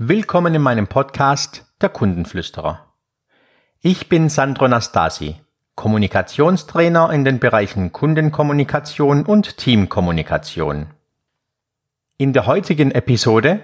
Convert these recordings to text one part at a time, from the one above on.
Willkommen in meinem Podcast Der Kundenflüsterer. Ich bin Sandro Nastasi, Kommunikationstrainer in den Bereichen Kundenkommunikation und Teamkommunikation. In der heutigen Episode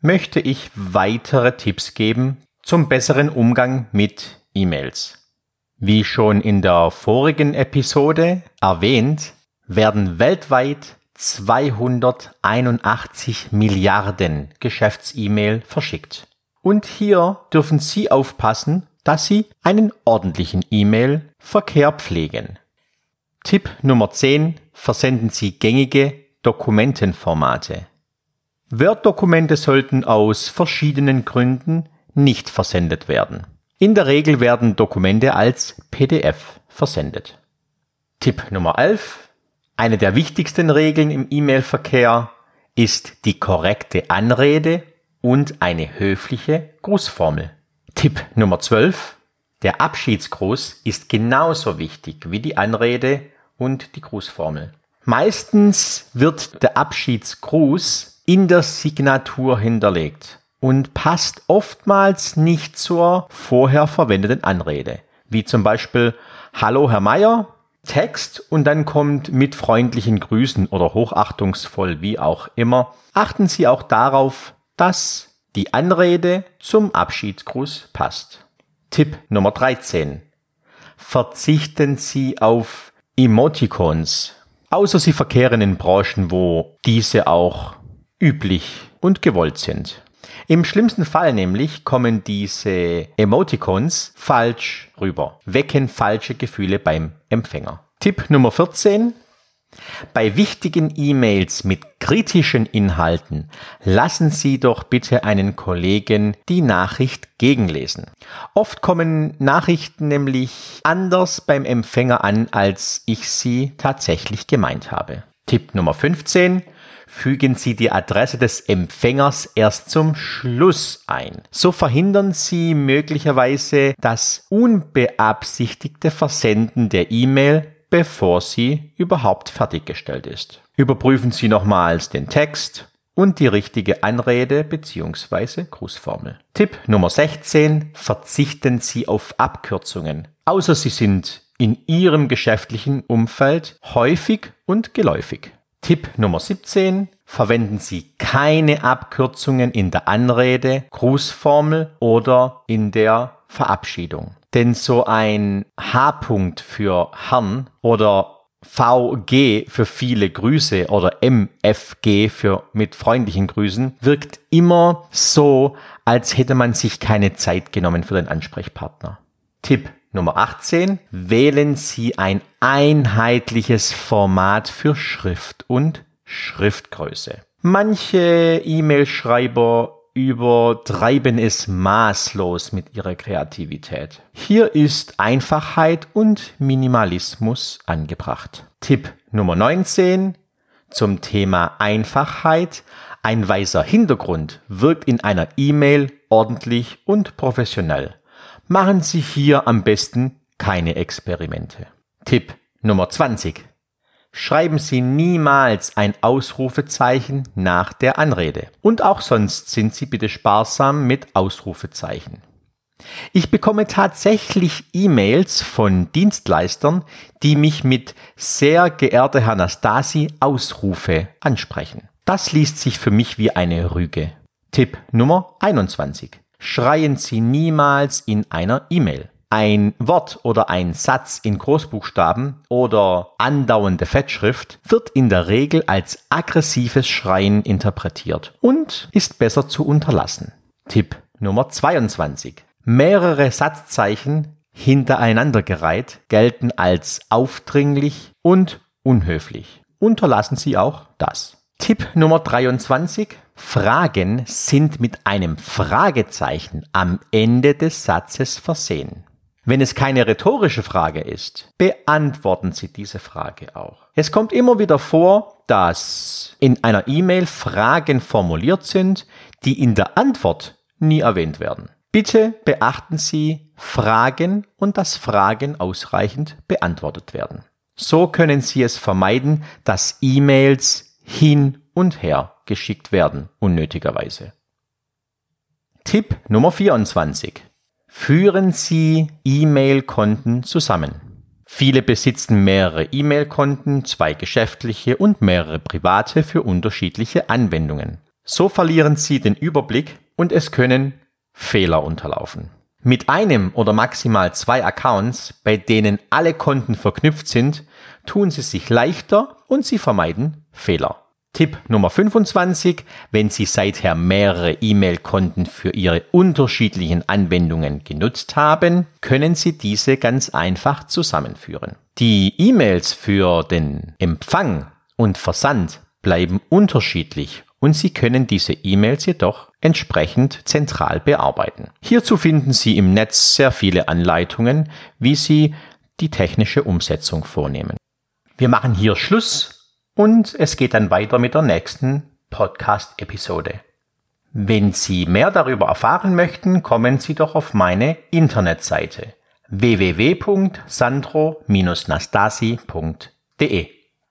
möchte ich weitere Tipps geben zum besseren Umgang mit E-Mails. Wie schon in der vorigen Episode erwähnt, werden weltweit 281 Milliarden Geschäfts-E-Mail verschickt. Und hier dürfen Sie aufpassen, dass Sie einen ordentlichen E-Mail-Verkehr pflegen. Tipp Nummer 10. Versenden Sie gängige Dokumentenformate. Word-Dokumente sollten aus verschiedenen Gründen nicht versendet werden. In der Regel werden Dokumente als PDF versendet. Tipp Nummer 11. Eine der wichtigsten Regeln im E-Mail-Verkehr ist die korrekte Anrede und eine höfliche Grußformel. Tipp Nummer 12. Der Abschiedsgruß ist genauso wichtig wie die Anrede und die Grußformel. Meistens wird der Abschiedsgruß in der Signatur hinterlegt und passt oftmals nicht zur vorher verwendeten Anrede, wie zum Beispiel Hallo Herr Meier, Text und dann kommt mit freundlichen Grüßen oder hochachtungsvoll, wie auch immer. Achten Sie auch darauf, dass die Anrede zum Abschiedsgruß passt. Tipp Nummer 13. Verzichten Sie auf Emoticons, außer Sie verkehren in Branchen, wo diese auch üblich und gewollt sind. Im schlimmsten Fall nämlich kommen diese Emoticons falsch rüber, wecken falsche Gefühle beim Empfänger. Tipp Nummer 14. Bei wichtigen E-Mails mit kritischen Inhalten lassen Sie doch bitte einen Kollegen die Nachricht gegenlesen. Oft kommen Nachrichten nämlich anders beim Empfänger an, als ich sie tatsächlich gemeint habe. Tipp Nummer 15 fügen Sie die Adresse des Empfängers erst zum Schluss ein. So verhindern Sie möglicherweise das unbeabsichtigte Versenden der E-Mail, bevor sie überhaupt fertiggestellt ist. Überprüfen Sie nochmals den Text und die richtige Anrede bzw. Grußformel. Tipp Nummer 16. Verzichten Sie auf Abkürzungen, außer sie sind in Ihrem geschäftlichen Umfeld häufig und geläufig. Tipp Nummer 17. Verwenden Sie keine Abkürzungen in der Anrede, Grußformel oder in der Verabschiedung. Denn so ein H-Punkt für Herrn oder VG für viele Grüße oder MFG für mit freundlichen Grüßen wirkt immer so, als hätte man sich keine Zeit genommen für den Ansprechpartner. Tipp Nummer 18. Wählen Sie ein einheitliches Format für Schrift und Schriftgröße. Manche E-Mail-Schreiber übertreiben es maßlos mit ihrer Kreativität. Hier ist Einfachheit und Minimalismus angebracht. Tipp Nummer 19 zum Thema Einfachheit. Ein weißer Hintergrund wirkt in einer E-Mail ordentlich und professionell machen Sie hier am besten keine Experimente. Tipp Nummer 20. Schreiben Sie niemals ein Ausrufezeichen nach der Anrede. Und auch sonst sind Sie bitte sparsam mit Ausrufezeichen. Ich bekomme tatsächlich E-Mails von Dienstleistern, die mich mit sehr geehrte Herr Nastasi Ausrufe ansprechen. Das liest sich für mich wie eine Rüge. Tipp Nummer 21 schreien Sie niemals in einer E-Mail. Ein Wort oder ein Satz in Großbuchstaben oder andauernde Fettschrift wird in der Regel als aggressives Schreien interpretiert und ist besser zu unterlassen. Tipp Nummer 22. Mehrere Satzzeichen hintereinandergereiht gelten als aufdringlich und unhöflich. Unterlassen Sie auch das. Tipp Nummer 23. Fragen sind mit einem Fragezeichen am Ende des Satzes versehen. Wenn es keine rhetorische Frage ist, beantworten Sie diese Frage auch. Es kommt immer wieder vor, dass in einer E-Mail Fragen formuliert sind, die in der Antwort nie erwähnt werden. Bitte beachten Sie Fragen und dass Fragen ausreichend beantwortet werden. So können Sie es vermeiden, dass E-Mails hin und her geschickt werden, unnötigerweise. Tipp Nummer 24. Führen Sie E-Mail-Konten zusammen. Viele besitzen mehrere E-Mail-Konten, zwei geschäftliche und mehrere private für unterschiedliche Anwendungen. So verlieren Sie den Überblick und es können Fehler unterlaufen. Mit einem oder maximal zwei Accounts, bei denen alle Konten verknüpft sind, tun Sie sich leichter und Sie vermeiden Fehler. Tipp Nummer 25. Wenn Sie seither mehrere E-Mail-Konten für Ihre unterschiedlichen Anwendungen genutzt haben, können Sie diese ganz einfach zusammenführen. Die E-Mails für den Empfang und Versand bleiben unterschiedlich und Sie können diese E-Mails jedoch entsprechend zentral bearbeiten. Hierzu finden Sie im Netz sehr viele Anleitungen, wie Sie die technische Umsetzung vornehmen. Wir machen hier Schluss und es geht dann weiter mit der nächsten Podcast-Episode. Wenn Sie mehr darüber erfahren möchten, kommen Sie doch auf meine Internetseite www.sandro-nastasi.de.